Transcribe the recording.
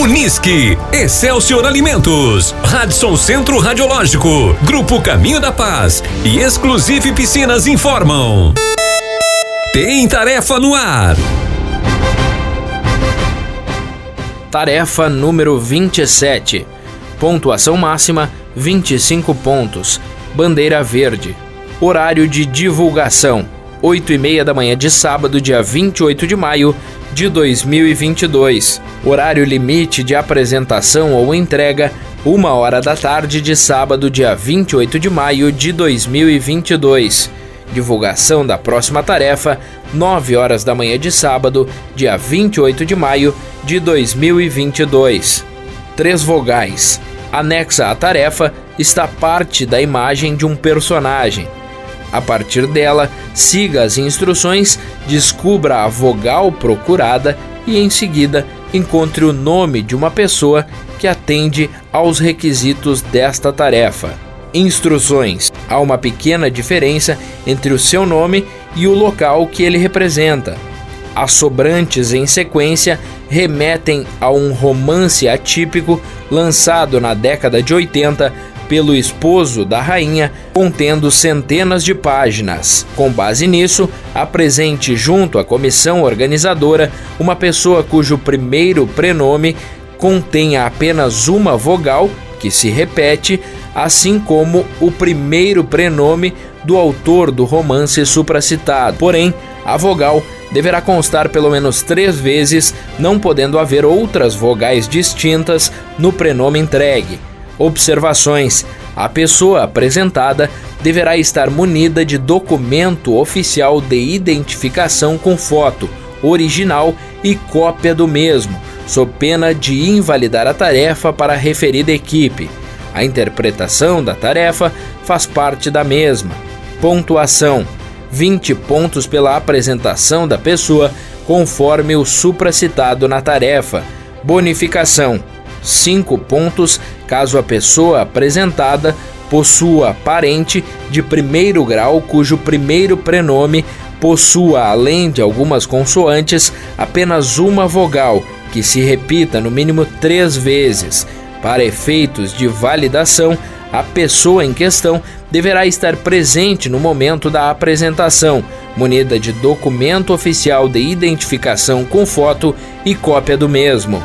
Unisque, Excelsior Alimentos, Radisson Centro Radiológico, Grupo Caminho da Paz e Exclusive Piscinas informam. Tem tarefa no ar. Tarefa número 27. Pontuação máxima 25 pontos. Bandeira verde. Horário de divulgação: 8 e meia da manhã de sábado, dia 28 de maio de 2022. Horário limite de apresentação ou entrega: 1 hora da tarde de sábado, dia 28 de maio de 2022. Divulgação da próxima tarefa: 9 horas da manhã de sábado, dia 28 de maio de 2022. Três vogais. Anexa à tarefa está parte da imagem de um personagem. A partir dela, siga as instruções, descubra a vogal procurada e, em seguida, encontre o nome de uma pessoa que atende aos requisitos desta tarefa. Instruções: há uma pequena diferença entre o seu nome e o local que ele representa. As sobrantes em sequência remetem a um romance atípico lançado na década de 80 pelo esposo da rainha, contendo centenas de páginas. Com base nisso, apresente junto à comissão organizadora uma pessoa cujo primeiro prenome contenha apenas uma vogal, que se repete, assim como o primeiro prenome do autor do romance supracitado. Porém, a vogal deverá constar pelo menos três vezes, não podendo haver outras vogais distintas no prenome entregue. Observações: a pessoa apresentada deverá estar munida de documento oficial de identificação com foto, original e cópia do mesmo, sob pena de invalidar a tarefa para a referida equipe. A interpretação da tarefa faz parte da mesma. Pontuação: 20 pontos pela apresentação da pessoa, conforme o supracitado na tarefa. Bonificação: 5 pontos caso a pessoa apresentada possua parente de primeiro grau cujo primeiro prenome possua, além de algumas consoantes, apenas uma vogal, que se repita no mínimo três vezes. Para efeitos de validação, a pessoa em questão deverá estar presente no momento da apresentação, munida de documento oficial de identificação com foto e cópia do mesmo.